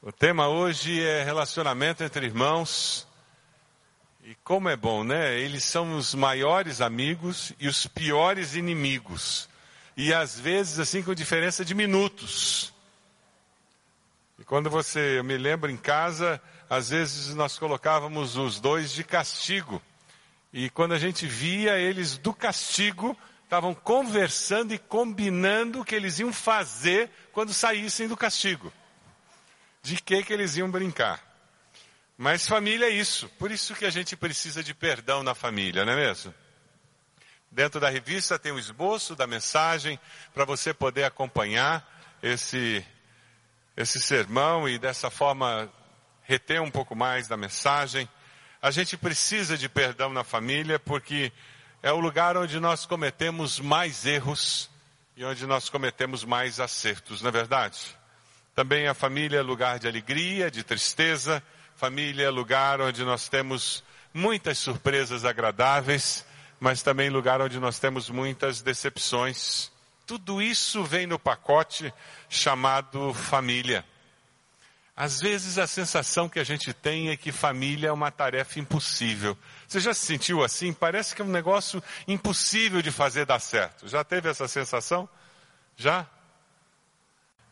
O tema hoje é relacionamento entre irmãos. E como é bom, né? Eles são os maiores amigos e os piores inimigos. E às vezes assim com diferença de minutos. E quando você, eu me lembro em casa, às vezes nós colocávamos os dois de castigo. E quando a gente via eles do castigo, estavam conversando e combinando o que eles iam fazer quando saíssem do castigo. De que que eles iam brincar. Mas família é isso. Por isso que a gente precisa de perdão na família, não é mesmo? Dentro da revista tem um esboço da mensagem para você poder acompanhar esse esse sermão e dessa forma reter um pouco mais da mensagem. A gente precisa de perdão na família porque é o lugar onde nós cometemos mais erros e onde nós cometemos mais acertos, não é verdade? Também a família é lugar de alegria, de tristeza. Família é lugar onde nós temos muitas surpresas agradáveis, mas também lugar onde nós temos muitas decepções. Tudo isso vem no pacote chamado família. Às vezes a sensação que a gente tem é que família é uma tarefa impossível. Você já se sentiu assim? Parece que é um negócio impossível de fazer dar certo. Já teve essa sensação? Já?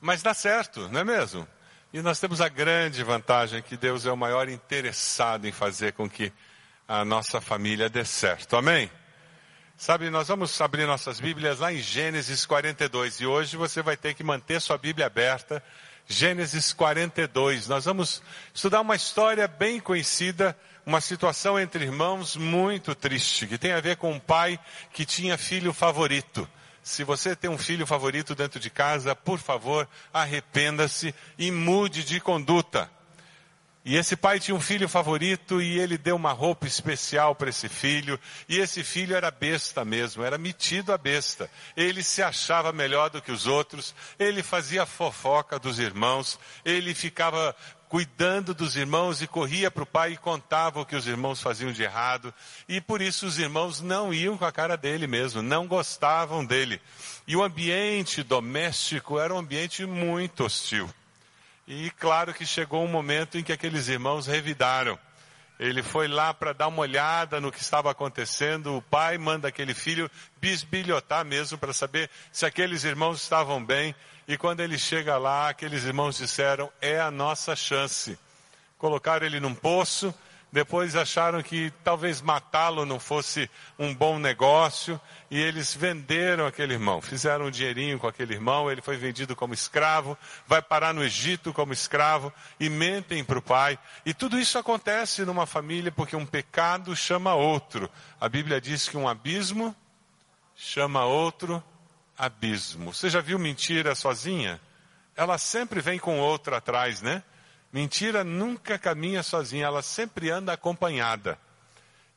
Mas dá certo, não é mesmo? E nós temos a grande vantagem que Deus é o maior interessado em fazer com que a nossa família dê certo. Amém? Sabe, nós vamos abrir nossas Bíblias lá em Gênesis 42 e hoje você vai ter que manter sua Bíblia aberta. Gênesis 42. Nós vamos estudar uma história bem conhecida, uma situação entre irmãos muito triste, que tem a ver com um pai que tinha filho favorito. Se você tem um filho favorito dentro de casa, por favor, arrependa-se e mude de conduta. E esse pai tinha um filho favorito e ele deu uma roupa especial para esse filho. E esse filho era besta mesmo, era metido a besta. Ele se achava melhor do que os outros, ele fazia fofoca dos irmãos, ele ficava cuidando dos irmãos e corria para o pai e contava o que os irmãos faziam de errado. E por isso os irmãos não iam com a cara dele mesmo, não gostavam dele. E o ambiente doméstico era um ambiente muito hostil. E claro que chegou um momento em que aqueles irmãos revidaram. Ele foi lá para dar uma olhada no que estava acontecendo. O pai manda aquele filho bisbilhotar mesmo para saber se aqueles irmãos estavam bem. E quando ele chega lá, aqueles irmãos disseram: é a nossa chance. Colocaram ele num poço, depois acharam que talvez matá-lo não fosse um bom negócio e eles venderam aquele irmão. Fizeram um dinheirinho com aquele irmão, ele foi vendido como escravo, vai parar no Egito como escravo e mentem para o pai. E tudo isso acontece numa família porque um pecado chama outro. A Bíblia diz que um abismo chama outro abismo. Você já viu mentira sozinha? Ela sempre vem com outro atrás, né? Mentira nunca caminha sozinha, ela sempre anda acompanhada.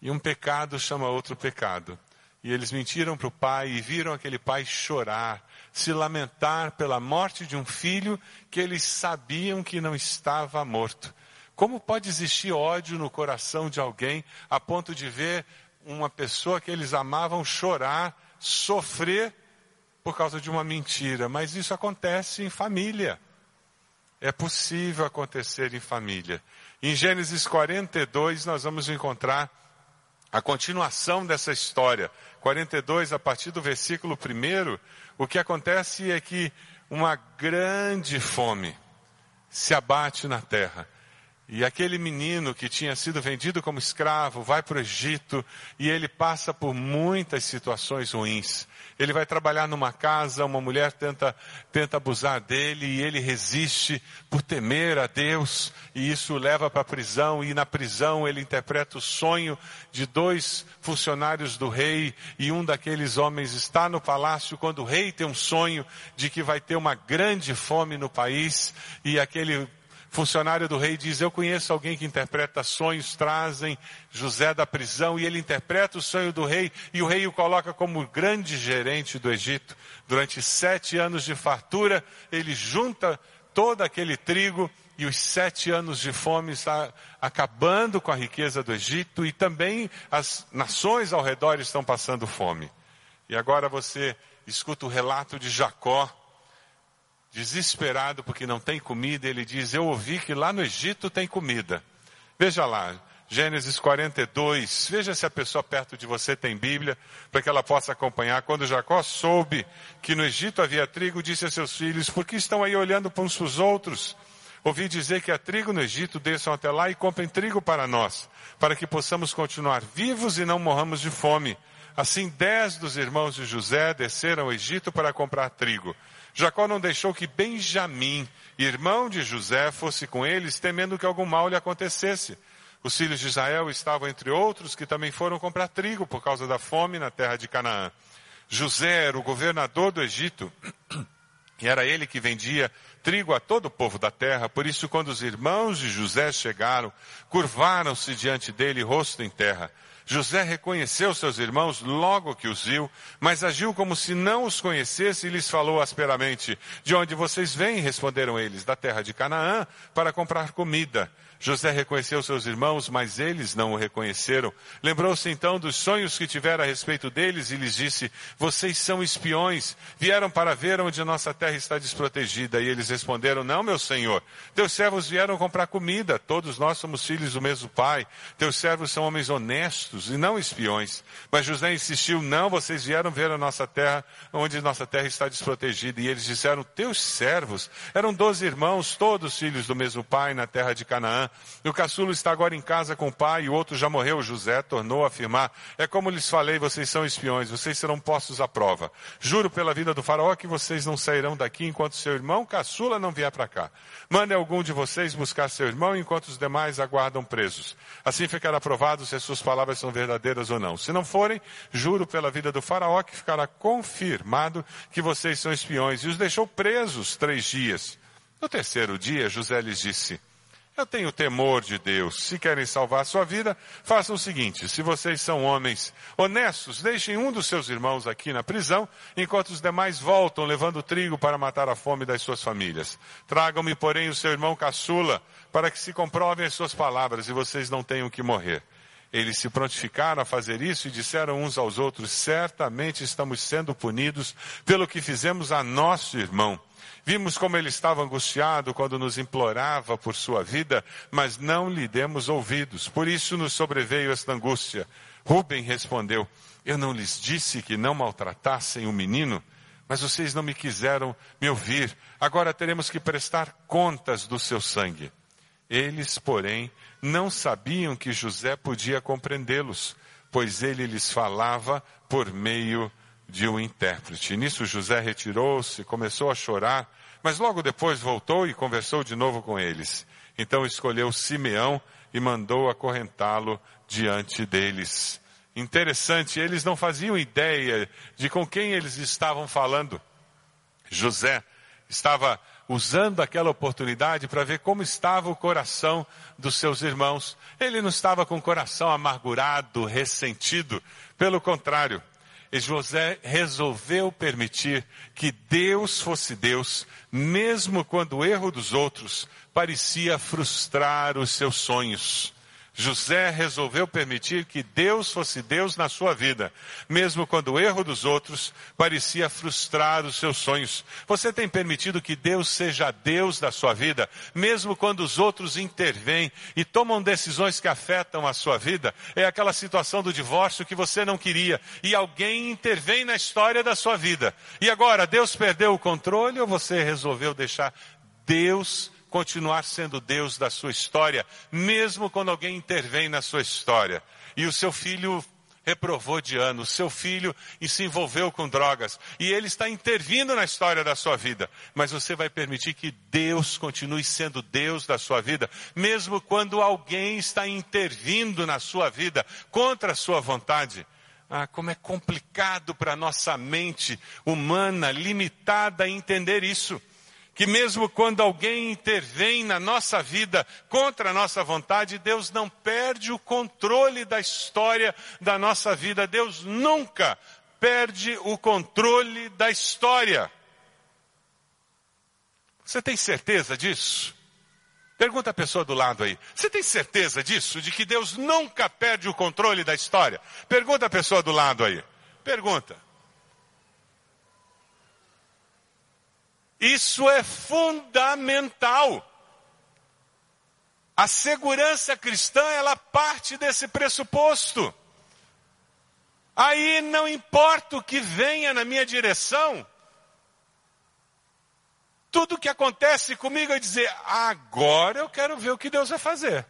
E um pecado chama outro pecado. E eles mentiram para o pai e viram aquele pai chorar, se lamentar pela morte de um filho que eles sabiam que não estava morto. Como pode existir ódio no coração de alguém a ponto de ver uma pessoa que eles amavam chorar, sofrer por causa de uma mentira? Mas isso acontece em família é possível acontecer em família. Em Gênesis 42, nós vamos encontrar a continuação dessa história. 42, a partir do versículo 1, o que acontece é que uma grande fome se abate na terra. E aquele menino que tinha sido vendido como escravo vai para o Egito e ele passa por muitas situações ruins. Ele vai trabalhar numa casa, uma mulher tenta, tenta abusar dele e ele resiste por temer a Deus. E isso leva para a prisão e na prisão ele interpreta o sonho de dois funcionários do rei e um daqueles homens está no palácio quando o rei tem um sonho de que vai ter uma grande fome no país e aquele funcionário do rei diz: Eu conheço alguém que interpreta sonhos, trazem José da prisão e ele interpreta o sonho do rei e o rei o coloca como grande gerente do Egito. Durante sete anos de fartura, ele junta todo aquele trigo e os sete anos de fome está acabando com a riqueza do Egito e também as nações ao redor estão passando fome. E agora você escuta o relato de Jacó desesperado porque não tem comida, ele diz: Eu ouvi que lá no Egito tem comida. Veja lá, Gênesis 42. Veja se a pessoa perto de você tem Bíblia, para que ela possa acompanhar. Quando Jacó soube que no Egito havia trigo, disse a seus filhos: Por que estão aí olhando para uns para os outros? Ouvi dizer que há trigo no Egito, desçam até lá e comprem trigo para nós, para que possamos continuar vivos e não morramos de fome. Assim, dez dos irmãos de José desceram ao Egito para comprar trigo. Jacó não deixou que Benjamim, irmão de José, fosse com eles, temendo que algum mal lhe acontecesse. Os filhos de Israel estavam entre outros que também foram comprar trigo por causa da fome na terra de Canaã. José era o governador do Egito e era ele que vendia trigo a todo o povo da terra. Por isso, quando os irmãos de José chegaram, curvaram-se diante dele, rosto em terra. José reconheceu seus irmãos logo que os viu, mas agiu como se não os conhecesse e lhes falou asperamente: De onde vocês vêm? responderam eles: Da terra de Canaã, para comprar comida. José reconheceu seus irmãos, mas eles não o reconheceram. Lembrou-se então dos sonhos que tivera a respeito deles e lhes disse: Vocês são espiões, vieram para ver onde nossa terra está desprotegida. E eles responderam: Não, meu senhor. Teus servos vieram comprar comida. Todos nós somos filhos do mesmo pai. Teus servos são homens honestos e não espiões. Mas José insistiu: Não, vocês vieram ver a nossa terra, onde nossa terra está desprotegida. E eles disseram: Teus servos eram doze irmãos, todos filhos do mesmo pai, na terra de Canaã. O caçulo está agora em casa com o pai e o outro já morreu. José tornou a afirmar: É como lhes falei, vocês são espiões, vocês serão postos à prova. Juro pela vida do faraó que vocês não sairão daqui enquanto seu irmão caçula não vier para cá. Mande algum de vocês buscar seu irmão enquanto os demais aguardam presos. Assim ficará provado se as suas palavras são verdadeiras ou não. Se não forem, juro pela vida do faraó que ficará confirmado que vocês são espiões. E os deixou presos três dias. No terceiro dia, José lhes disse: eu tenho temor de Deus. Se querem salvar a sua vida, façam o seguinte: se vocês são homens honestos, deixem um dos seus irmãos aqui na prisão, enquanto os demais voltam levando trigo para matar a fome das suas famílias. Tragam-me, porém, o seu irmão caçula, para que se comprovem as suas palavras e vocês não tenham que morrer. Eles se prontificaram a fazer isso e disseram uns aos outros: certamente estamos sendo punidos pelo que fizemos a nosso irmão. Vimos como ele estava angustiado quando nos implorava por sua vida, mas não lhe demos ouvidos. Por isso nos sobreveio esta angústia. Rubem respondeu: Eu não lhes disse que não maltratassem o menino, mas vocês não me quiseram me ouvir. Agora teremos que prestar contas do seu sangue. Eles, porém, não sabiam que José podia compreendê-los, pois ele lhes falava por meio de um intérprete. Nisso José retirou-se, começou a chorar, mas logo depois voltou e conversou de novo com eles. Então escolheu Simeão e mandou acorrentá-lo diante deles. Interessante, eles não faziam ideia de com quem eles estavam falando. José estava usando aquela oportunidade para ver como estava o coração dos seus irmãos. Ele não estava com o coração amargurado, ressentido. Pelo contrário, e José resolveu permitir que Deus fosse Deus, mesmo quando o erro dos outros parecia frustrar os seus sonhos. José resolveu permitir que Deus fosse Deus na sua vida, mesmo quando o erro dos outros parecia frustrar os seus sonhos. Você tem permitido que Deus seja Deus da sua vida, mesmo quando os outros intervêm e tomam decisões que afetam a sua vida? É aquela situação do divórcio que você não queria e alguém intervém na história da sua vida. E agora, Deus perdeu o controle ou você resolveu deixar Deus continuar sendo Deus da sua história, mesmo quando alguém intervém na sua história. E o seu filho reprovou de ano, o seu filho e se envolveu com drogas, e ele está intervindo na história da sua vida. Mas você vai permitir que Deus continue sendo Deus da sua vida, mesmo quando alguém está intervindo na sua vida contra a sua vontade. Ah, como é complicado para nossa mente humana limitada entender isso que mesmo quando alguém intervém na nossa vida contra a nossa vontade, Deus não perde o controle da história da nossa vida. Deus nunca perde o controle da história. Você tem certeza disso? Pergunta a pessoa do lado aí. Você tem certeza disso? De que Deus nunca perde o controle da história? Pergunta a pessoa do lado aí. Pergunta. Isso é fundamental. A segurança cristã, ela parte desse pressuposto. Aí não importa o que venha na minha direção, tudo que acontece comigo é dizer, agora eu quero ver o que Deus vai fazer.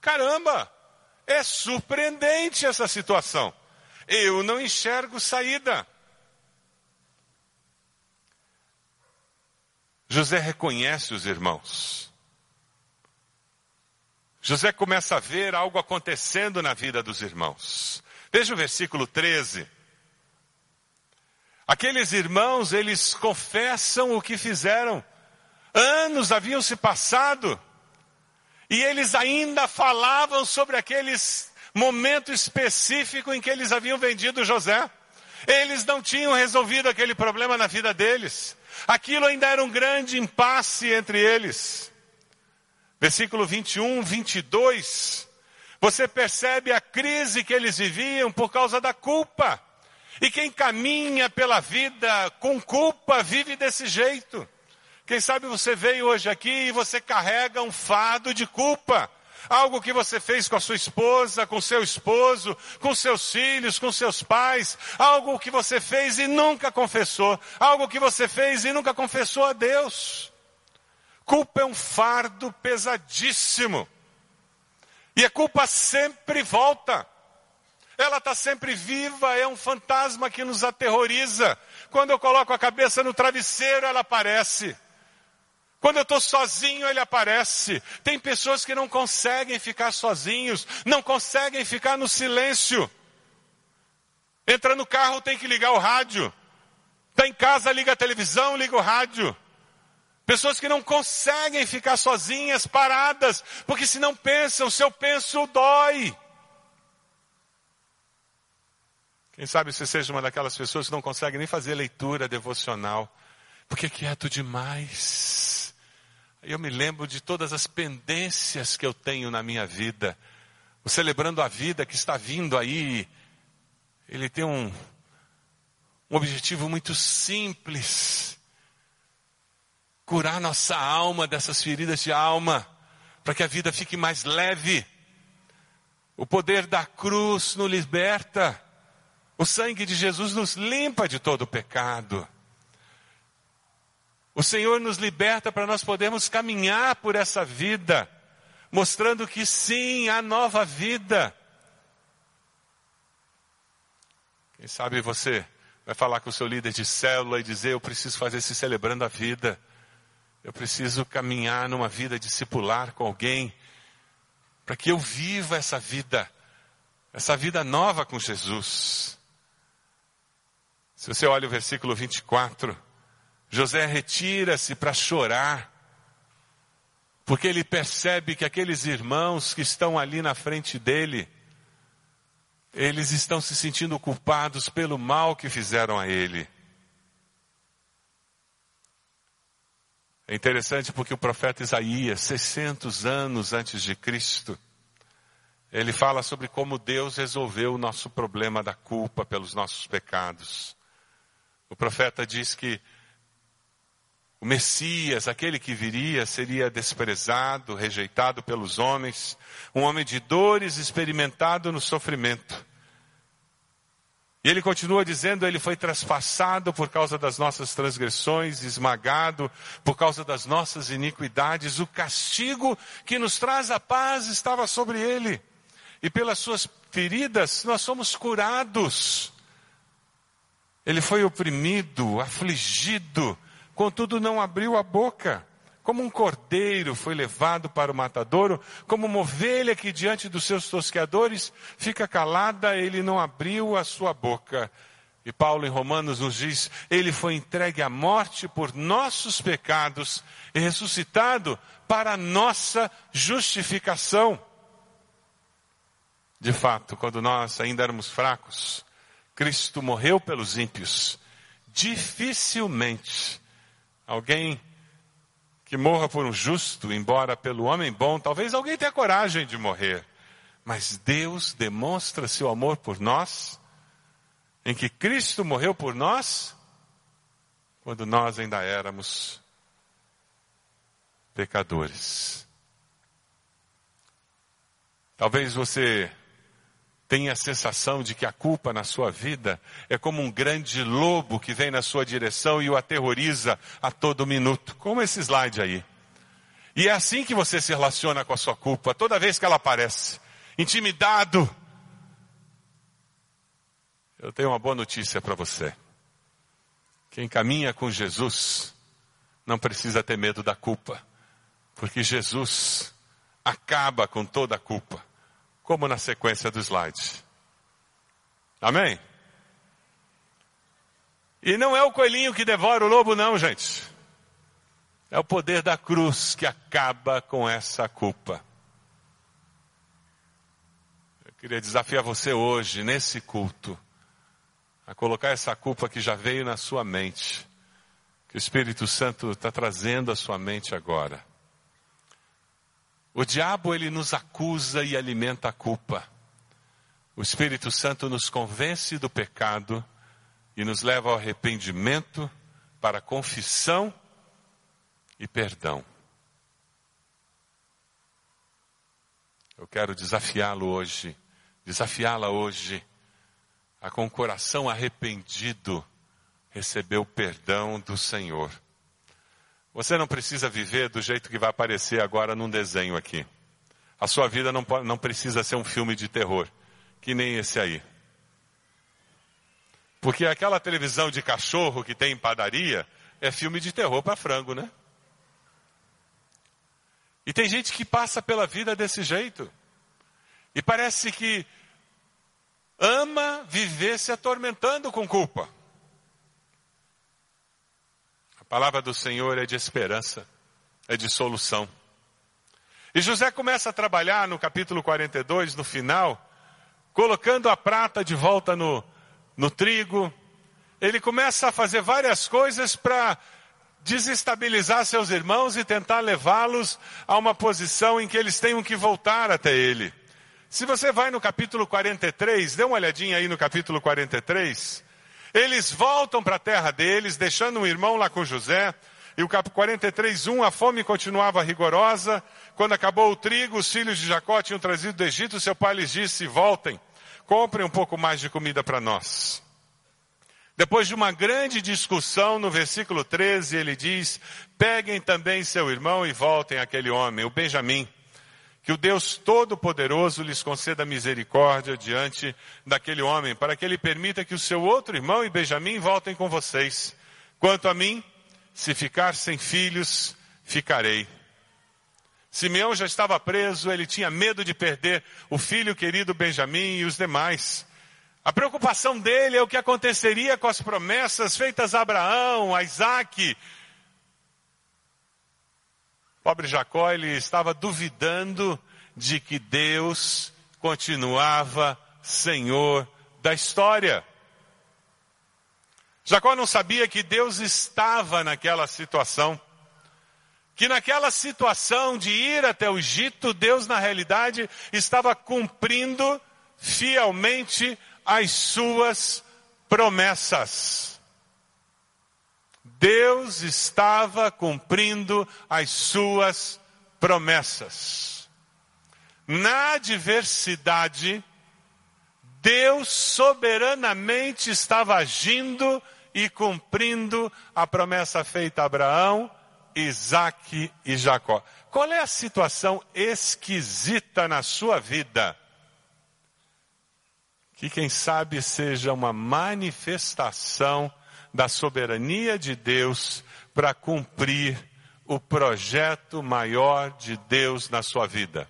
Caramba, é surpreendente essa situação. Eu não enxergo saída. José reconhece os irmãos. José começa a ver algo acontecendo na vida dos irmãos. Veja o versículo 13. Aqueles irmãos, eles confessam o que fizeram. Anos haviam se passado. E eles ainda falavam sobre aqueles momento específico em que eles haviam vendido José. Eles não tinham resolvido aquele problema na vida deles. Aquilo ainda era um grande impasse entre eles. Versículo 21, 22. Você percebe a crise que eles viviam por causa da culpa. E quem caminha pela vida com culpa vive desse jeito. Quem sabe você veio hoje aqui e você carrega um fardo de culpa. Algo que você fez com a sua esposa, com seu esposo, com seus filhos, com seus pais. Algo que você fez e nunca confessou. Algo que você fez e nunca confessou a Deus. Culpa é um fardo pesadíssimo. E a culpa sempre volta. Ela está sempre viva, é um fantasma que nos aterroriza. Quando eu coloco a cabeça no travesseiro, ela aparece. Quando eu estou sozinho, ele aparece. Tem pessoas que não conseguem ficar sozinhos, não conseguem ficar no silêncio. Entra no carro, tem que ligar o rádio. Está em casa, liga a televisão, liga o rádio. Pessoas que não conseguem ficar sozinhas, paradas, porque se não pensam, seu penso dói. Quem sabe você seja uma daquelas pessoas que não consegue nem fazer leitura devocional, porque é quieto demais. Eu me lembro de todas as pendências que eu tenho na minha vida. O celebrando a vida que está vindo aí, ele tem um, um objetivo muito simples curar nossa alma dessas feridas de alma, para que a vida fique mais leve. O poder da cruz nos liberta. O sangue de Jesus nos limpa de todo o pecado. O Senhor nos liberta para nós podermos caminhar por essa vida, mostrando que sim, há nova vida. Quem sabe você vai falar com o seu líder de célula e dizer: Eu preciso fazer esse celebrando a vida. Eu preciso caminhar numa vida discipular com alguém, para que eu viva essa vida, essa vida nova com Jesus. Se você olha o versículo 24, José retira-se para chorar, porque ele percebe que aqueles irmãos que estão ali na frente dele, eles estão se sentindo culpados pelo mal que fizeram a ele. É interessante porque o profeta Isaías, 600 anos antes de Cristo, ele fala sobre como Deus resolveu o nosso problema da culpa pelos nossos pecados. O profeta diz que o Messias, aquele que viria, seria desprezado, rejeitado pelos homens, um homem de dores, experimentado no sofrimento. E ele continua dizendo: Ele foi traspassado por causa das nossas transgressões, esmagado por causa das nossas iniquidades. O castigo que nos traz a paz estava sobre ele. E pelas suas feridas nós somos curados. Ele foi oprimido, afligido, contudo não abriu a boca. Como um cordeiro foi levado para o matadouro, como uma ovelha que diante dos seus tosqueadores fica calada, ele não abriu a sua boca. E Paulo em Romanos nos diz: ele foi entregue à morte por nossos pecados e ressuscitado para nossa justificação. De fato, quando nós ainda éramos fracos, Cristo morreu pelos ímpios. Dificilmente alguém que morra por um justo, embora pelo homem bom, talvez alguém tenha coragem de morrer. Mas Deus demonstra seu amor por nós, em que Cristo morreu por nós, quando nós ainda éramos pecadores. Talvez você tenha a sensação de que a culpa na sua vida é como um grande lobo que vem na sua direção e o aterroriza a todo minuto, como esse slide aí. E é assim que você se relaciona com a sua culpa, toda vez que ela aparece, intimidado. Eu tenho uma boa notícia para você. Quem caminha com Jesus não precisa ter medo da culpa, porque Jesus acaba com toda a culpa, como na sequência do slide. Amém? E não é o coelhinho que devora o lobo, não, gente. É o poder da cruz que acaba com essa culpa. Eu queria desafiar você hoje, nesse culto, a colocar essa culpa que já veio na sua mente, que o Espírito Santo está trazendo à sua mente agora. O diabo, ele nos acusa e alimenta a culpa. O Espírito Santo nos convence do pecado e nos leva ao arrependimento, para confissão e perdão. Eu quero desafiá-lo hoje, desafiá-la hoje a com o coração arrependido receber o perdão do Senhor. Você não precisa viver do jeito que vai aparecer agora num desenho aqui. A sua vida não, não precisa ser um filme de terror, que nem esse aí. Porque aquela televisão de cachorro que tem em padaria é filme de terror para frango, né? E tem gente que passa pela vida desse jeito. E parece que ama viver se atormentando com culpa. Palavra do Senhor é de esperança, é de solução. E José começa a trabalhar no capítulo 42, no final, colocando a prata de volta no, no trigo. Ele começa a fazer várias coisas para desestabilizar seus irmãos e tentar levá-los a uma posição em que eles tenham que voltar até ele. Se você vai no capítulo 43, dê uma olhadinha aí no capítulo 43. Eles voltam para a terra deles, deixando um irmão lá com José. E o capítulo 43, 1, a fome continuava rigorosa. Quando acabou o trigo, os filhos de Jacó tinham trazido do Egito. Seu pai lhes disse: Voltem, comprem um pouco mais de comida para nós. Depois de uma grande discussão, no versículo 13, ele diz: Peguem também seu irmão e voltem àquele homem, o Benjamim que o Deus Todo-Poderoso lhes conceda misericórdia diante daquele homem, para que ele permita que o seu outro irmão e Benjamim voltem com vocês. Quanto a mim, se ficar sem filhos, ficarei. Simeão já estava preso, ele tinha medo de perder o filho querido Benjamim e os demais. A preocupação dele é o que aconteceria com as promessas feitas a Abraão, a Isaac, Pobre Jacó, ele estava duvidando de que Deus continuava Senhor da história. Jacó não sabia que Deus estava naquela situação. Que naquela situação de ir até o Egito, Deus na realidade estava cumprindo fielmente as suas promessas. Deus estava cumprindo as suas promessas. Na adversidade, Deus soberanamente estava agindo e cumprindo a promessa feita a Abraão, Isaac e Jacó. Qual é a situação esquisita na sua vida? Que quem sabe seja uma manifestação da soberania de Deus para cumprir o projeto maior de Deus na sua vida.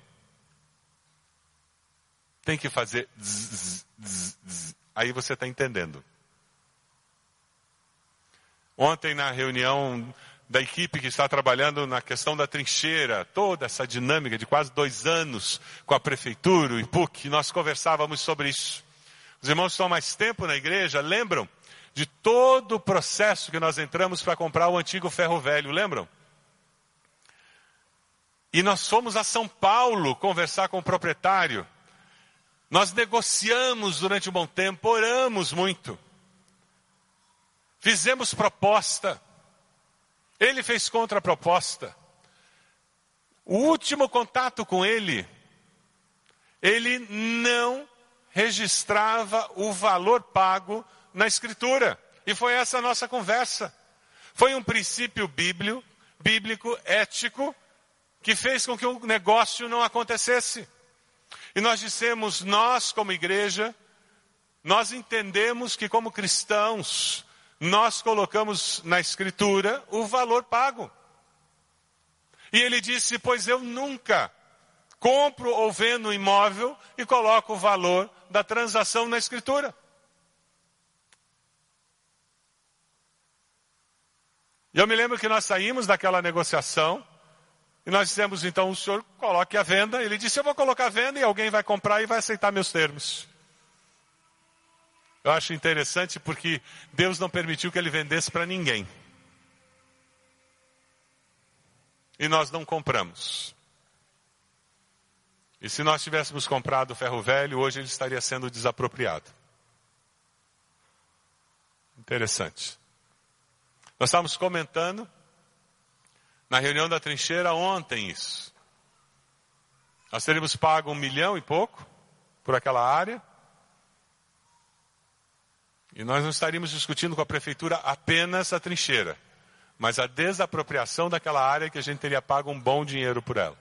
Tem que fazer zzz, zzz, zzz. aí você está entendendo. Ontem na reunião da equipe que está trabalhando na questão da trincheira, toda essa dinâmica de quase dois anos com a prefeitura, o IPUC, nós conversávamos sobre isso. Os irmãos estão mais tempo na igreja, lembram de todo o processo que nós entramos para comprar o antigo ferro velho, lembram? E nós fomos a São Paulo conversar com o proprietário. Nós negociamos durante um bom tempo, oramos muito. Fizemos proposta. Ele fez contraproposta. O último contato com ele, ele não registrava o valor pago na escritura. E foi essa a nossa conversa. Foi um princípio bíblico, bíblico, ético, que fez com que o negócio não acontecesse. E nós dissemos, nós como igreja, nós entendemos que como cristãos, nós colocamos na escritura o valor pago. E ele disse, pois eu nunca compro ou vendo imóvel e coloco o valor da transação na escritura. E eu me lembro que nós saímos daquela negociação e nós dissemos, então, o senhor coloque a venda. Ele disse, eu vou colocar a venda e alguém vai comprar e vai aceitar meus termos. Eu acho interessante porque Deus não permitiu que ele vendesse para ninguém. E nós não compramos. E se nós tivéssemos comprado o ferro velho, hoje ele estaria sendo desapropriado. Interessante. Nós estávamos comentando na reunião da trincheira ontem isso. Nós teríamos pago um milhão e pouco por aquela área. E nós não estaríamos discutindo com a prefeitura apenas a trincheira, mas a desapropriação daquela área que a gente teria pago um bom dinheiro por ela.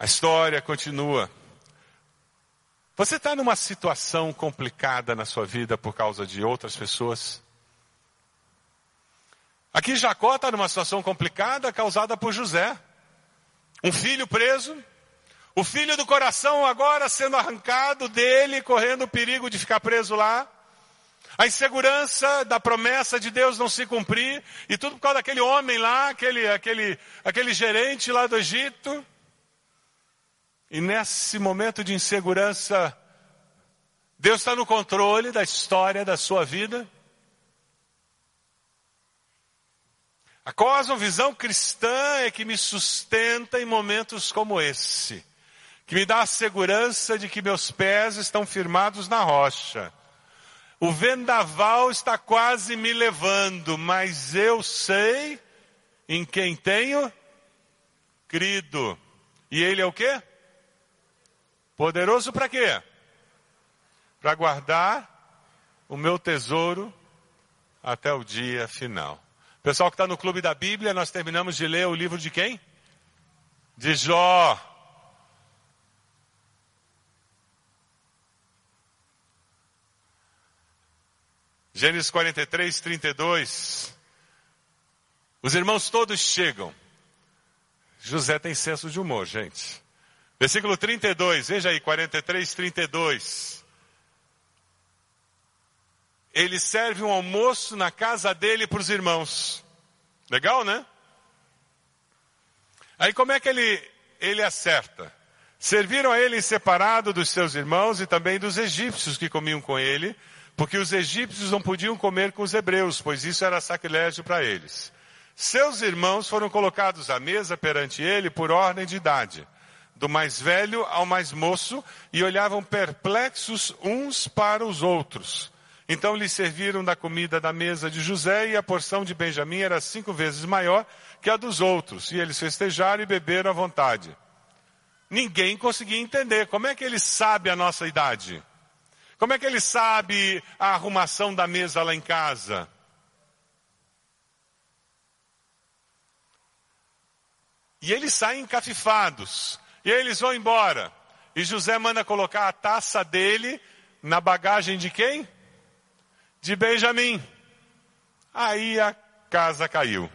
A história continua. Você está numa situação complicada na sua vida por causa de outras pessoas? Aqui Jacó está numa situação complicada causada por José. Um filho preso, o filho do coração agora sendo arrancado dele, correndo o perigo de ficar preso lá. A insegurança da promessa de Deus não se cumprir, e tudo por causa daquele homem lá, aquele, aquele, aquele gerente lá do Egito. E nesse momento de insegurança, Deus está no controle da história da sua vida. A cosmovisão cristã é que me sustenta em momentos como esse, que me dá a segurança de que meus pés estão firmados na rocha. O vendaval está quase me levando, mas eu sei em quem tenho crido. E ele é o quê? Poderoso para quê? Para guardar o meu tesouro até o dia final. Pessoal que está no Clube da Bíblia, nós terminamos de ler o livro de quem? De Jó. Gênesis 43, 32. Os irmãos todos chegam. José tem senso de humor, gente. Versículo 32, veja aí, 43, 32. Ele serve um almoço na casa dele para os irmãos. Legal, né? Aí como é que ele, ele acerta? Serviram a ele separado dos seus irmãos e também dos egípcios que comiam com ele, porque os egípcios não podiam comer com os hebreus, pois isso era sacrilégio para eles. Seus irmãos foram colocados à mesa perante ele por ordem de idade do mais velho ao mais moço, e olhavam perplexos uns para os outros. Então lhe serviram da comida da mesa de José, e a porção de Benjamim era cinco vezes maior que a dos outros, e eles festejaram e beberam à vontade. Ninguém conseguia entender como é que ele sabe a nossa idade. Como é que ele sabe a arrumação da mesa lá em casa? E eles saem encafifados. E aí eles vão embora. E José manda colocar a taça dele na bagagem de quem? De Benjamim. Aí a casa caiu.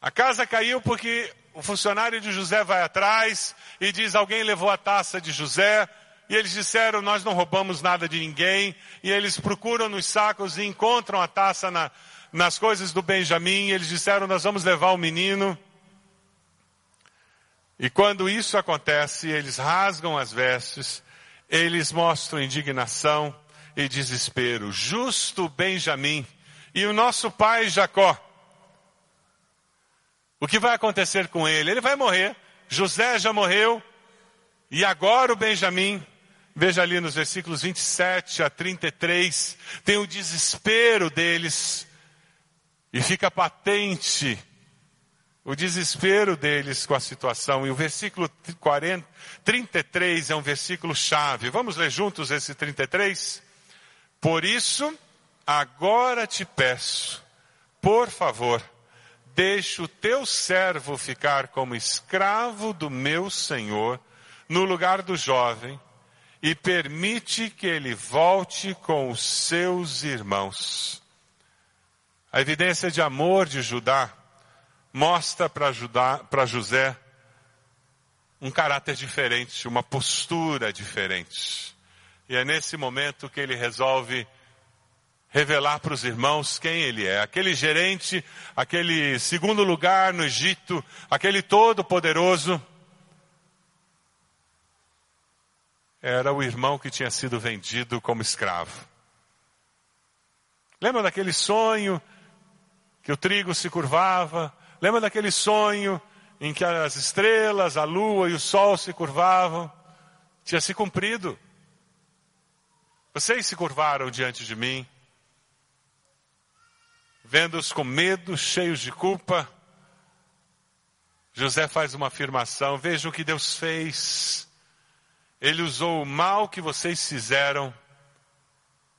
A casa caiu porque o funcionário de José vai atrás e diz: Alguém levou a taça de José. E eles disseram: Nós não roubamos nada de ninguém. E eles procuram nos sacos e encontram a taça na, nas coisas do Benjamim. E eles disseram: Nós vamos levar o menino. E quando isso acontece, eles rasgam as vestes, eles mostram indignação e desespero. Justo Benjamim e o nosso pai Jacó. O que vai acontecer com ele? Ele vai morrer. José já morreu, E agora o Benjamim, veja ali nos versículos 27 a 33, tem o desespero deles, e fica patente o desespero deles com a situação. E o versículo 40, 33 é um versículo chave. Vamos ler juntos esse 33? Por isso, agora te peço, por favor, deixa o teu servo ficar como escravo do meu senhor no lugar do jovem e permite que ele volte com os seus irmãos. A evidência de amor de Judá mostra para José um caráter diferente, uma postura diferente. E é nesse momento que ele resolve revelar para os irmãos quem ele é. Aquele gerente, aquele segundo lugar no Egito, aquele todo-poderoso, era o irmão que tinha sido vendido como escravo. Lembra daquele sonho que o trigo se curvava, Lembra daquele sonho em que as estrelas, a lua e o sol se curvavam? Tinha se cumprido. Vocês se curvaram diante de mim, vendo-os com medo, cheios de culpa. José faz uma afirmação: vejam o que Deus fez. Ele usou o mal que vocês fizeram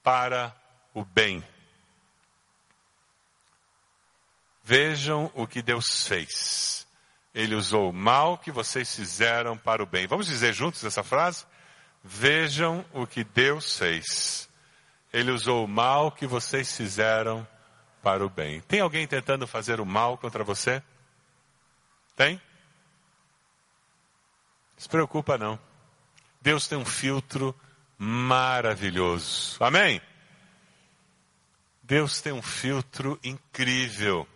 para o bem. Vejam o que Deus fez. Ele usou o mal que vocês fizeram para o bem. Vamos dizer juntos essa frase? Vejam o que Deus fez. Ele usou o mal que vocês fizeram para o bem. Tem alguém tentando fazer o mal contra você? Tem? Se preocupa não. Deus tem um filtro maravilhoso. Amém? Deus tem um filtro incrível.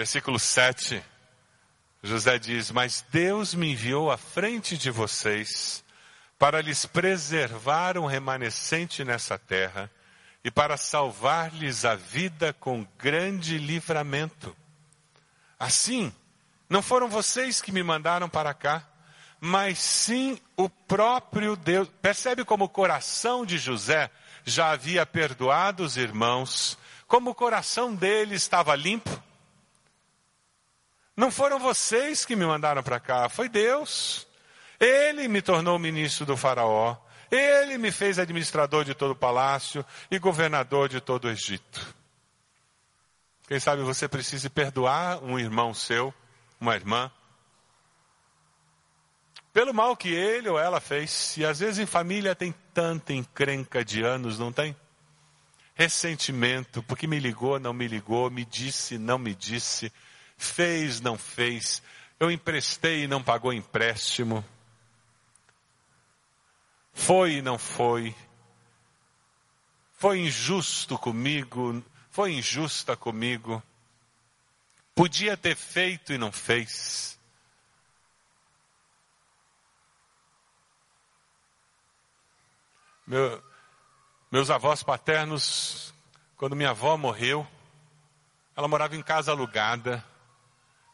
Versículo 7, José diz: Mas Deus me enviou à frente de vocês para lhes preservar um remanescente nessa terra e para salvar-lhes a vida com grande livramento. Assim, não foram vocês que me mandaram para cá, mas sim o próprio Deus. Percebe como o coração de José já havia perdoado os irmãos, como o coração dele estava limpo? Não foram vocês que me mandaram para cá, foi Deus. Ele me tornou ministro do Faraó. Ele me fez administrador de todo o palácio e governador de todo o Egito. Quem sabe você precise perdoar um irmão seu, uma irmã, pelo mal que ele ou ela fez. E às vezes em família tem tanta encrenca de anos, não tem? Ressentimento, porque me ligou, não me ligou, me disse, não me disse fez, não fez, eu emprestei e não pagou empréstimo, foi e não foi, foi injusto comigo, foi injusta comigo, podia ter feito e não fez. Meu, meus avós paternos, quando minha avó morreu, ela morava em casa alugada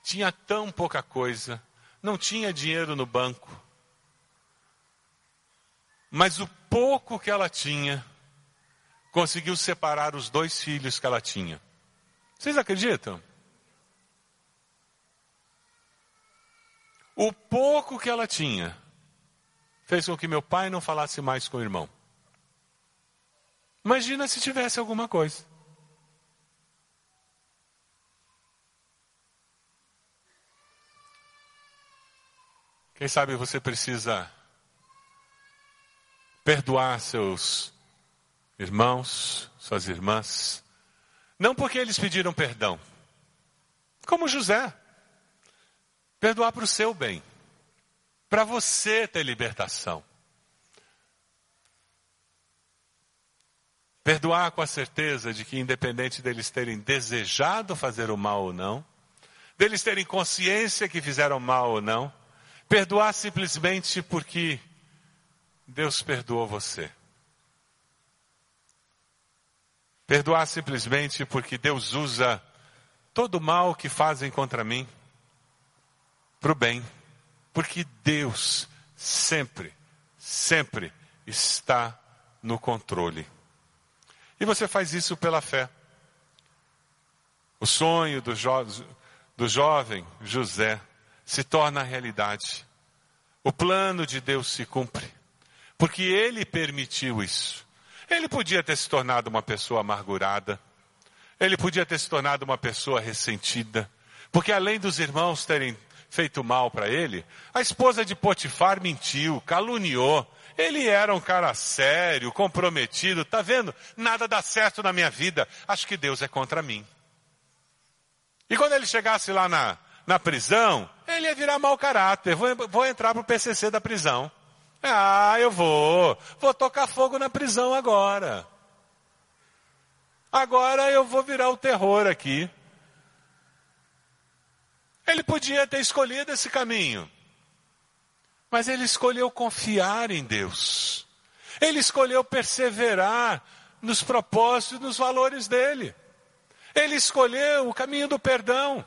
tinha tão pouca coisa, não tinha dinheiro no banco. Mas o pouco que ela tinha, conseguiu separar os dois filhos que ela tinha. Vocês acreditam? O pouco que ela tinha fez com que meu pai não falasse mais com o irmão. Imagina se tivesse alguma coisa. Quem sabe você precisa perdoar seus irmãos, suas irmãs, não porque eles pediram perdão, como José, perdoar para o seu bem, para você ter libertação. Perdoar com a certeza de que, independente deles terem desejado fazer o mal ou não, deles terem consciência que fizeram mal ou não, Perdoar simplesmente porque Deus perdoou você. Perdoar simplesmente porque Deus usa todo o mal que fazem contra mim para o bem. Porque Deus sempre, sempre está no controle. E você faz isso pela fé. O sonho do, jo do jovem José se torna realidade. O plano de Deus se cumpre. Porque ele permitiu isso. Ele podia ter se tornado uma pessoa amargurada. Ele podia ter se tornado uma pessoa ressentida. Porque além dos irmãos terem feito mal para ele, a esposa de Potifar mentiu, caluniou. Ele era um cara sério, comprometido. Tá vendo? Nada dá certo na minha vida. Acho que Deus é contra mim. E quando ele chegasse lá na, na prisão, ele ia virar mau caráter. Vou, vou entrar pro PCC da prisão. Ah, eu vou. Vou tocar fogo na prisão agora. Agora eu vou virar o terror aqui. Ele podia ter escolhido esse caminho. Mas ele escolheu confiar em Deus. Ele escolheu perseverar nos propósitos e nos valores dele. Ele escolheu o caminho do perdão.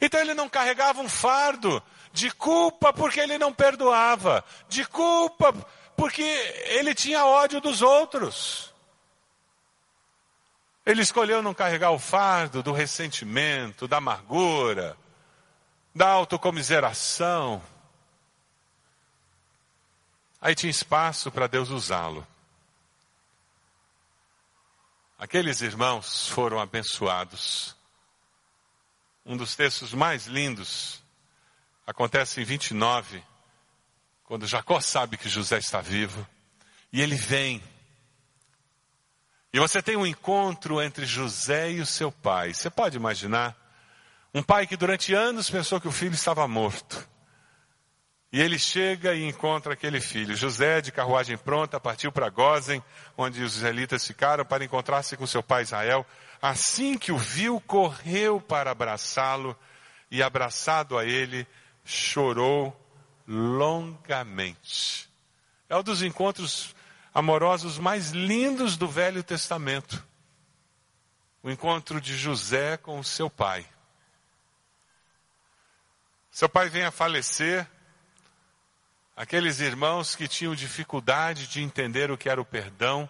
Então ele não carregava um fardo de culpa porque ele não perdoava, de culpa porque ele tinha ódio dos outros. Ele escolheu não carregar o fardo do ressentimento, da amargura, da autocomiseração. Aí tinha espaço para Deus usá-lo. Aqueles irmãos foram abençoados. Um dos textos mais lindos acontece em 29, quando Jacó sabe que José está vivo, e ele vem. E você tem um encontro entre José e o seu pai. Você pode imaginar? Um pai que durante anos pensou que o filho estava morto. E ele chega e encontra aquele filho. José, de carruagem pronta, partiu para Gozen, onde os israelitas ficaram, para encontrar-se com seu pai Israel. Assim que o viu, correu para abraçá-lo e, abraçado a ele, chorou longamente. É um dos encontros amorosos mais lindos do Velho Testamento. O encontro de José com o seu pai. Seu pai vem a falecer. Aqueles irmãos que tinham dificuldade de entender o que era o perdão,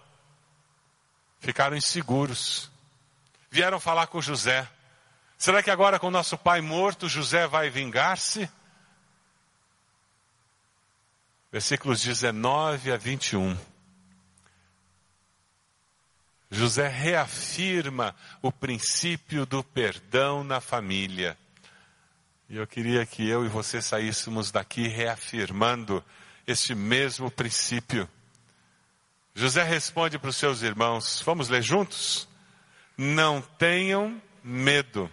ficaram inseguros. Vieram falar com José. Será que agora, com nosso pai morto, José vai vingar-se? Versículos 19 a 21. José reafirma o princípio do perdão na família. E eu queria que eu e você saíssemos daqui reafirmando este mesmo princípio. José responde para os seus irmãos, vamos ler juntos? Não tenham medo.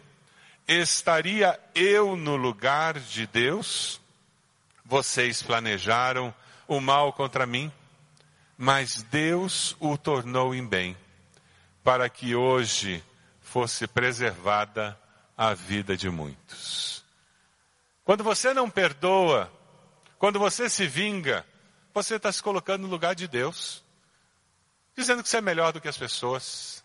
Estaria eu no lugar de Deus? Vocês planejaram o mal contra mim, mas Deus o tornou em bem, para que hoje fosse preservada a vida de muitos. Quando você não perdoa, quando você se vinga, você está se colocando no lugar de Deus, dizendo que você é melhor do que as pessoas.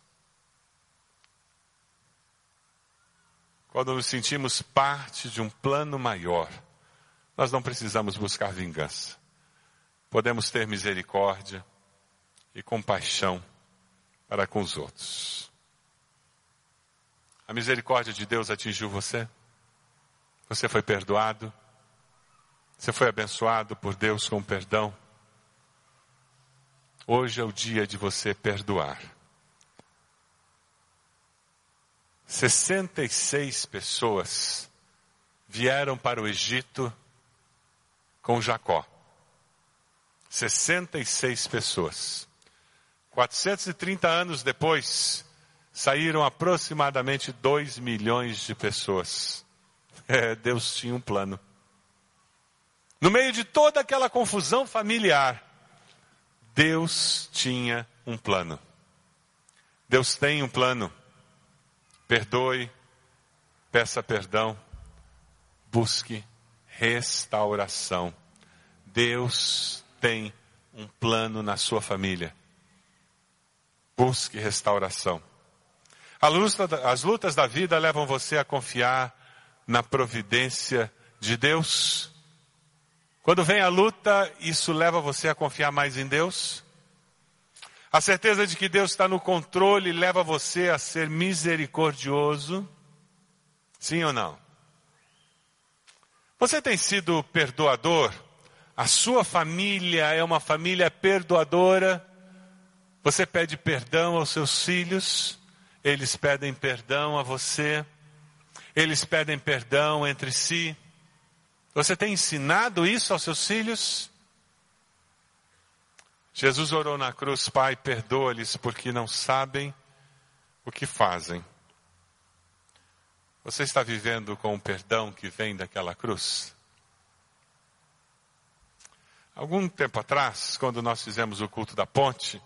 Quando nos sentimos parte de um plano maior, nós não precisamos buscar vingança. Podemos ter misericórdia e compaixão para com os outros. A misericórdia de Deus atingiu você? Você foi perdoado? Você foi abençoado por Deus com perdão? Hoje é o dia de você perdoar. 66 pessoas vieram para o Egito com Jacó. 66 pessoas. 430 anos depois, saíram aproximadamente 2 milhões de pessoas. É, Deus tinha um plano. No meio de toda aquela confusão familiar, Deus tinha um plano. Deus tem um plano. Perdoe, peça perdão, busque restauração. Deus tem um plano na sua família. Busque restauração. As lutas da vida levam você a confiar na providência de Deus? Quando vem a luta, isso leva você a confiar mais em Deus? A certeza de que Deus está no controle leva você a ser misericordioso? Sim ou não? Você tem sido perdoador? A sua família é uma família perdoadora? Você pede perdão aos seus filhos? Eles pedem perdão a você? Eles pedem perdão entre si? Você tem ensinado isso aos seus filhos? Jesus orou na cruz, Pai, perdoa-lhes porque não sabem o que fazem. Você está vivendo com o perdão que vem daquela cruz? Algum tempo atrás, quando nós fizemos o culto da ponte,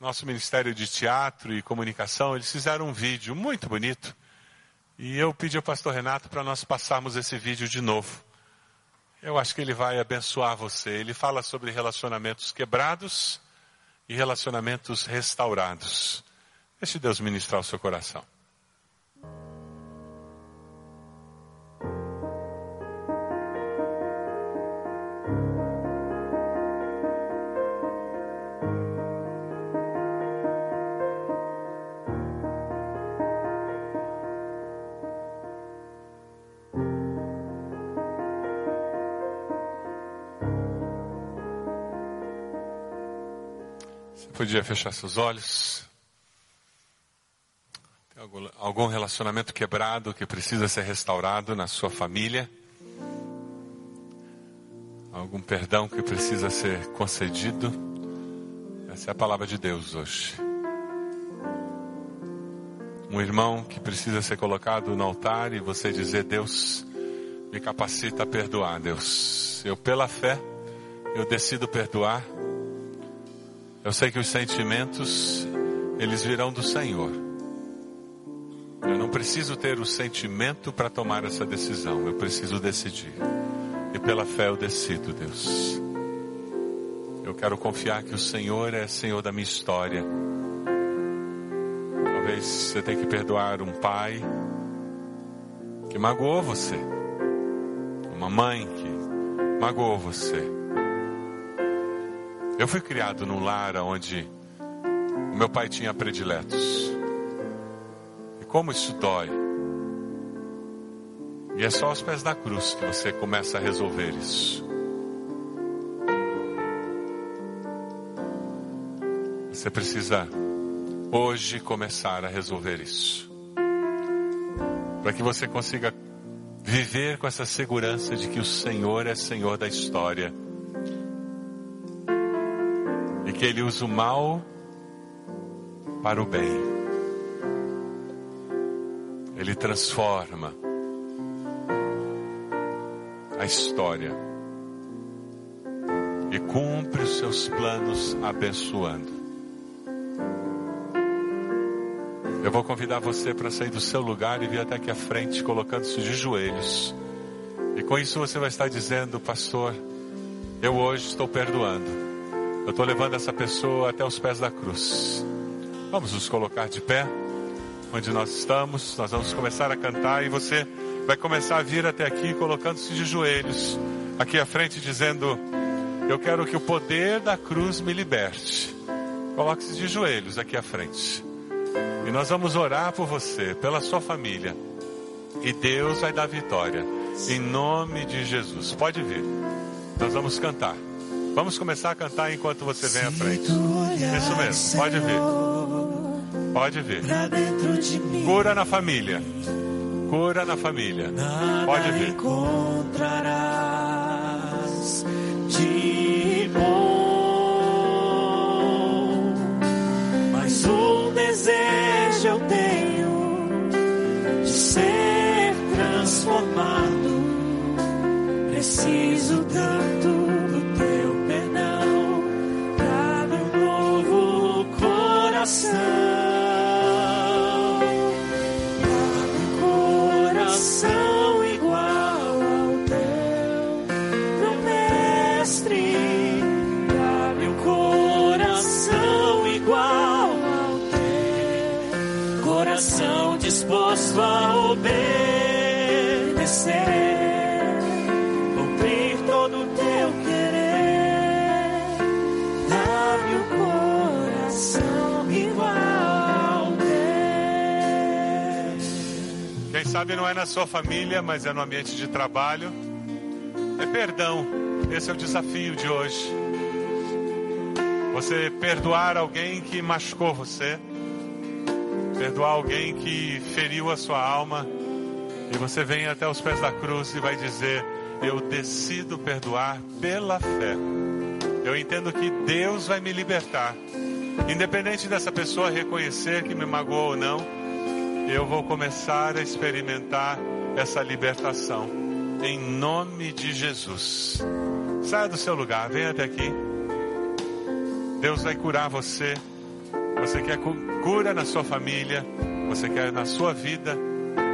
nosso Ministério de Teatro e Comunicação, eles fizeram um vídeo muito bonito e eu pedi ao pastor Renato para nós passarmos esse vídeo de novo. Eu acho que ele vai abençoar você. Ele fala sobre relacionamentos quebrados e relacionamentos restaurados. Deixe Deus ministrar o seu coração. Podia fechar seus olhos. Tem algum relacionamento quebrado que precisa ser restaurado na sua família? Algum perdão que precisa ser concedido? Essa é a palavra de Deus hoje. Um irmão que precisa ser colocado no altar e você dizer: Deus, me capacita a perdoar, Deus. Eu, pela fé, eu decido perdoar eu sei que os sentimentos, eles virão do Senhor. Eu não preciso ter o sentimento para tomar essa decisão, eu preciso decidir. E pela fé eu decido, Deus. Eu quero confiar que o Senhor é Senhor da minha história. Talvez você tenha que perdoar um pai que magoou você, uma mãe que magoou você eu fui criado num lar onde o meu pai tinha prediletos. E como isso dói. E é só aos pés da cruz que você começa a resolver isso. Você precisa hoje começar a resolver isso. Para que você consiga viver com essa segurança de que o Senhor é Senhor da história que ele usa o mal para o bem. Ele transforma a história e cumpre os seus planos abençoando. Eu vou convidar você para sair do seu lugar e vir até aqui à frente, colocando-se de joelhos. E com isso você vai estar dizendo, pastor, eu hoje estou perdoando. Eu estou levando essa pessoa até os pés da cruz. Vamos nos colocar de pé, onde nós estamos. Nós vamos começar a cantar e você vai começar a vir até aqui, colocando-se de joelhos, aqui à frente, dizendo: Eu quero que o poder da cruz me liberte. Coloque-se de joelhos aqui à frente. E nós vamos orar por você, pela sua família. E Deus vai dar vitória. Em nome de Jesus. Pode vir. Nós vamos cantar. Vamos começar a cantar enquanto você vem à frente. Isso mesmo, pode vir. Pode vir. Cura na família. Cura na família. Pode vir. Encontrarás de bom, mas um desejo eu tenho de ser transformado. Preciso tanto sun. É na sua família, mas é no ambiente de trabalho. É perdão. Esse é o desafio de hoje. Você perdoar alguém que machucou você, perdoar alguém que feriu a sua alma, e você vem até os pés da cruz e vai dizer: Eu decido perdoar pela fé. Eu entendo que Deus vai me libertar. Independente dessa pessoa reconhecer que me magoou ou não, eu vou começar a experimentar essa libertação. Em nome de Jesus. Saia do seu lugar, venha até aqui. Deus vai curar você. Você quer cura na sua família, você quer na sua vida.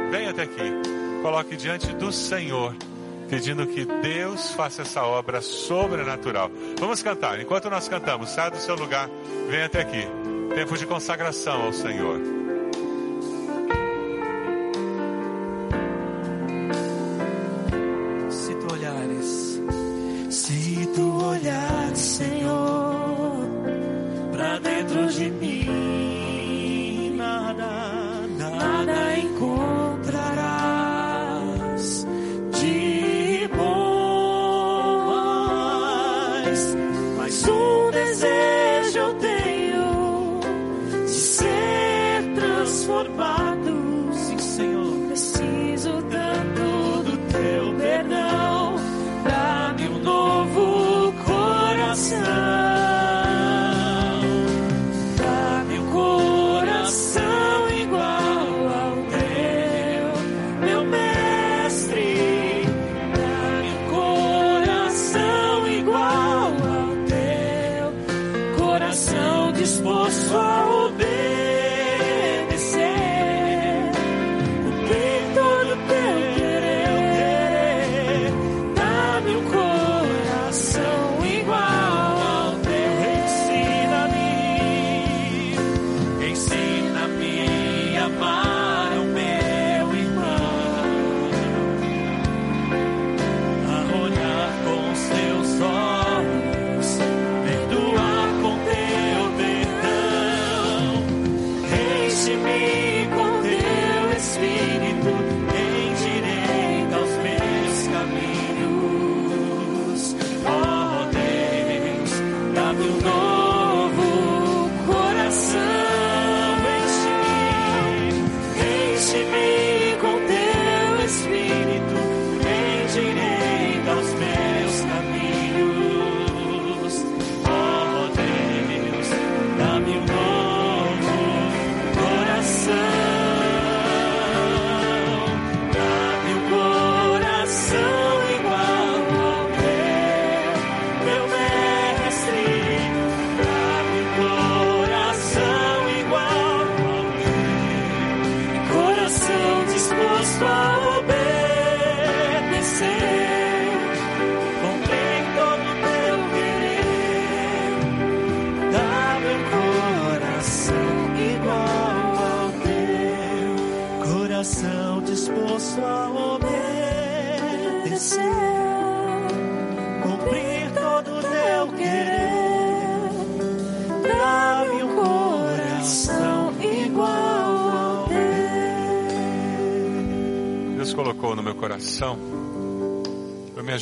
Venha até aqui. Coloque diante do Senhor pedindo que Deus faça essa obra sobrenatural. Vamos cantar. Enquanto nós cantamos, sai do seu lugar, vem até aqui. Tempo de consagração ao Senhor.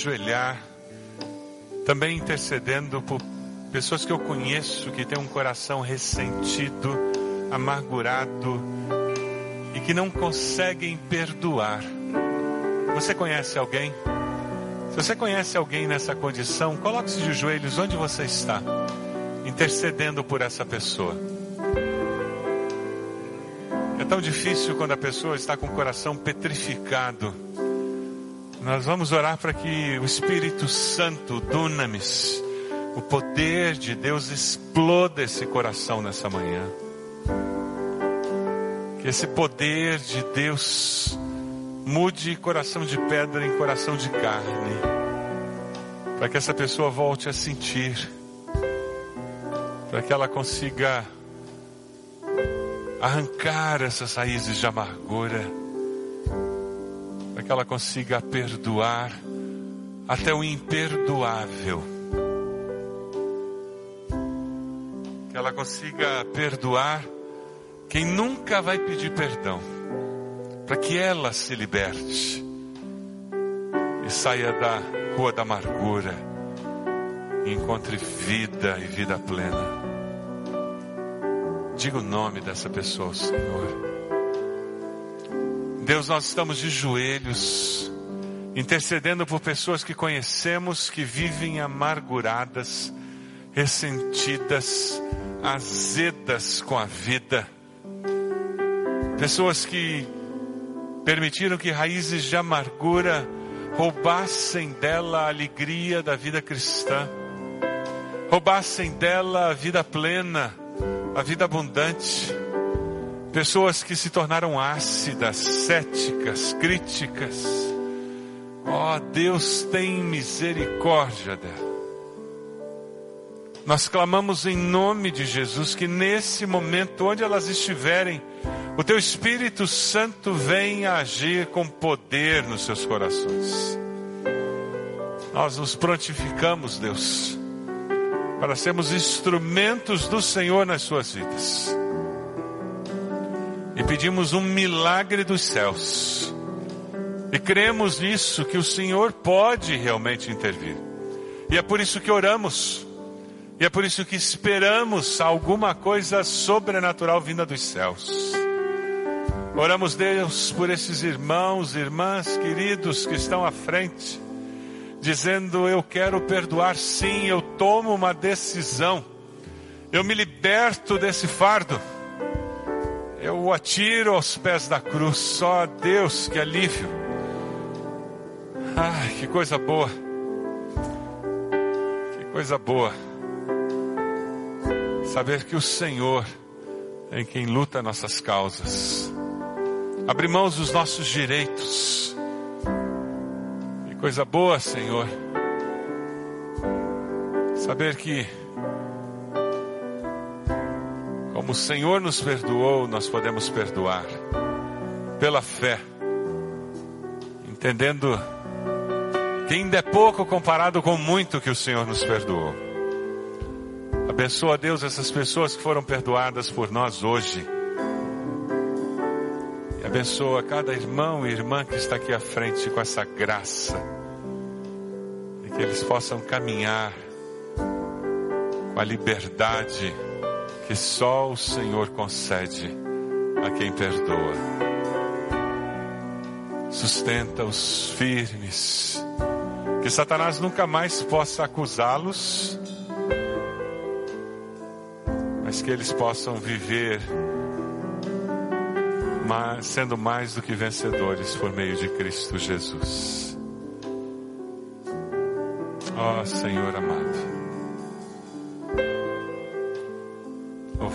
Ajoelhar, também intercedendo por pessoas que eu conheço que têm um coração ressentido, amargurado e que não conseguem perdoar. Você conhece alguém? Se você conhece alguém nessa condição, coloque-se de joelhos onde você está, intercedendo por essa pessoa. É tão difícil quando a pessoa está com o coração petrificado. Nós vamos orar para que o Espírito Santo, Dunamis, o poder de Deus exploda esse coração nessa manhã. Que esse poder de Deus mude coração de pedra em coração de carne. Para que essa pessoa volte a sentir. Para que ela consiga arrancar essas raízes de amargura, para que ela consiga perdoar até o imperdoável, que ela consiga perdoar quem nunca vai pedir perdão, para que ela se liberte e saia da rua da amargura e encontre vida e vida plena. Diga o nome dessa pessoa, Senhor. Deus, nós estamos de joelhos, intercedendo por pessoas que conhecemos que vivem amarguradas, ressentidas, azedas com a vida. Pessoas que permitiram que raízes de amargura roubassem dela a alegria da vida cristã, roubassem dela a vida plena, a vida abundante. Pessoas que se tornaram ácidas, céticas, críticas. Ó oh, Deus, tem misericórdia dela. Nós clamamos em nome de Jesus que nesse momento, onde elas estiverem, o teu Espírito Santo venha agir com poder nos seus corações. Nós nos prontificamos, Deus, para sermos instrumentos do Senhor nas suas vidas. E pedimos um milagre dos céus. E cremos nisso, que o Senhor pode realmente intervir. E é por isso que oramos. E é por isso que esperamos alguma coisa sobrenatural vinda dos céus. Oramos, Deus, por esses irmãos, irmãs queridos que estão à frente, dizendo: Eu quero perdoar, sim, eu tomo uma decisão, eu me liberto desse fardo, eu o atiro aos pés da cruz, só Deus, que alívio. Ai, que coisa boa, que coisa boa, saber que o Senhor é quem luta nossas causas Abre mãos dos nossos direitos. Que coisa boa, Senhor. Saber que, como o Senhor nos perdoou, nós podemos perdoar. Pela fé. Entendendo que ainda é pouco comparado com muito que o Senhor nos perdoou. Abençoa, Deus, essas pessoas que foram perdoadas por nós hoje Abençoa cada irmão e irmã que está aqui à frente com essa graça. E que eles possam caminhar com a liberdade que só o Senhor concede a quem perdoa. Sustenta-os firmes. Que Satanás nunca mais possa acusá-los, mas que eles possam viver sendo mais do que vencedores por meio de Cristo Jesus. Ó oh, Senhor amado.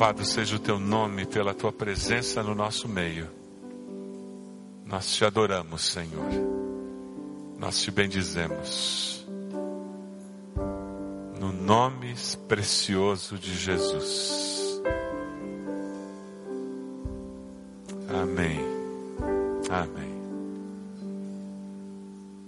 Louvado seja o teu nome pela tua presença no nosso meio. Nós te adoramos, Senhor. Nós te bendizemos. No nome precioso de Jesus. Amém.